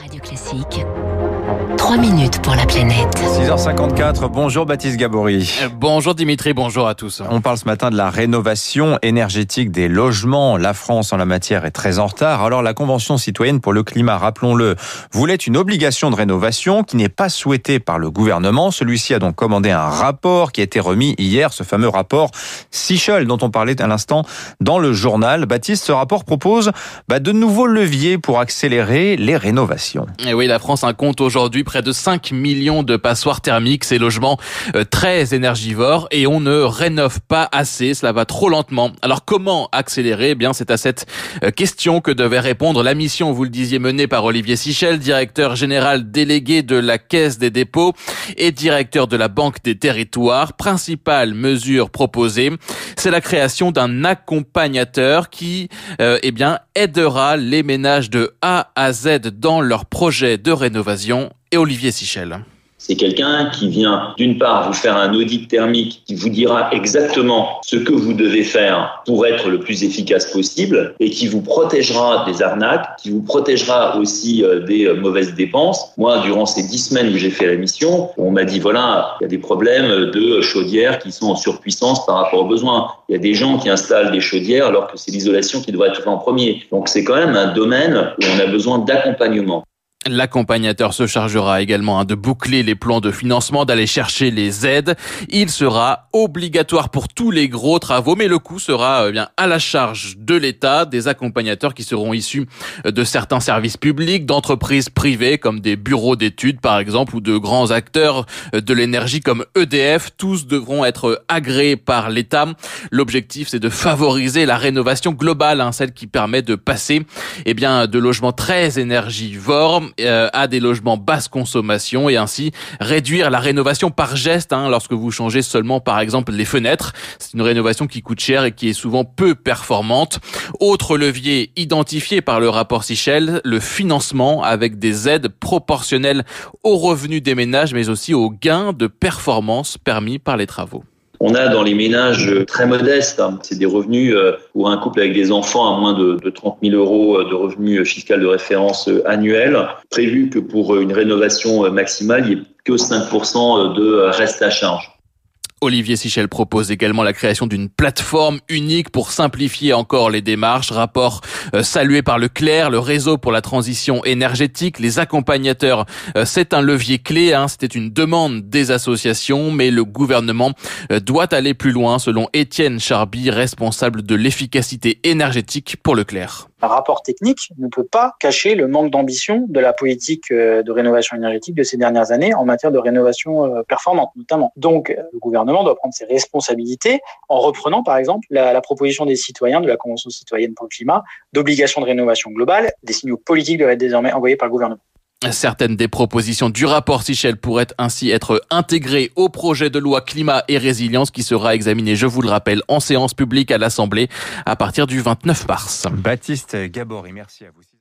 Radio Classique. 3 minutes pour la planète. 6h54, bonjour Baptiste Gabory. Euh, Bonjour Dimitri, bonjour à tous. On parle ce matin de la rénovation énergétique des logements. La France en la matière est très en retard. Alors la Convention citoyenne pour le climat, rappelons-le, voulait une obligation de rénovation qui n'est pas souhaitée par le gouvernement. Celui-ci a donc commandé un rapport qui a été remis hier, ce fameux rapport Sichel dont on parlait à l'instant dans le journal. Baptiste, ce rapport propose bah, de nouveaux leviers pour accélérer les rénovations. Et oui, la France compte aujourd'hui près de 5 millions de passoires thermiques, ces logements euh, très énergivores et on ne rénove pas assez, cela va trop lentement. Alors comment accélérer? Eh bien, c'est à cette euh, question que devait répondre la mission, vous le disiez, menée par Olivier Sichel, directeur général délégué de la Caisse des dépôts et directeur de la Banque des territoires. Principale mesure proposée, c'est la création d'un accompagnateur qui euh, eh bien aidera les ménages de A à Z dans leur projet de rénovation et Olivier Sichel. C'est quelqu'un qui vient d'une part vous faire un audit thermique qui vous dira exactement ce que vous devez faire pour être le plus efficace possible et qui vous protégera des arnaques, qui vous protégera aussi euh, des euh, mauvaises dépenses. Moi, durant ces dix semaines où j'ai fait la mission, on m'a dit voilà, il y a des problèmes de chaudières qui sont en surpuissance par rapport aux besoins. Il y a des gens qui installent des chaudières alors que c'est l'isolation qui devrait être fait en premier. Donc c'est quand même un domaine où on a besoin d'accompagnement. L'accompagnateur se chargera également hein, de boucler les plans de financement, d'aller chercher les aides. Il sera obligatoire pour tous les gros travaux, mais le coût sera euh, bien à la charge de l'État, des accompagnateurs qui seront issus de certains services publics, d'entreprises privées comme des bureaux d'études par exemple, ou de grands acteurs de l'énergie comme EDF. Tous devront être agréés par l'État. L'objectif, c'est de favoriser la rénovation globale, hein, celle qui permet de passer eh bien, de logements très énergivores euh, à des logements basse consommation et ainsi réduire la rénovation par geste hein, lorsque vous changez seulement par exemple les fenêtres. C'est une rénovation qui coûte cher et qui est souvent peu performante. Autre levier identifié par le rapport Sichel, le financement avec des aides proportionnelles aux revenus des ménages mais aussi aux gains de performance permis par les travaux. On a dans les ménages très modestes, hein, c'est des revenus pour un couple avec des enfants à moins de, de 30 000 euros de revenus fiscal de référence annuel, prévu que pour une rénovation maximale, il n'y ait que 5% de reste à charge. Olivier Sichel propose également la création d'une plateforme unique pour simplifier encore les démarches. Rapport euh, salué par le CLER, le réseau pour la transition énergétique, les accompagnateurs. Euh, c'est un levier clé. Hein. C'était une demande des associations, mais le gouvernement euh, doit aller plus loin, selon Étienne Charby, responsable de l'efficacité énergétique pour le CLER. Un rapport technique ne peut pas cacher le manque d'ambition de la politique de rénovation énergétique de ces dernières années en matière de rénovation performante, notamment. Donc, le gouvernement doit prendre ses responsabilités en reprenant, par exemple, la, la, proposition des citoyens de la Convention citoyenne pour le climat d'obligation de rénovation globale. Des signaux politiques doivent être désormais envoyés par le gouvernement. Certaines des propositions du rapport Sichel pourraient ainsi être intégrées au projet de loi climat et résilience qui sera examiné, je vous le rappelle, en séance publique à l'Assemblée à partir du 29 mars. Baptiste Gabory, merci à vous.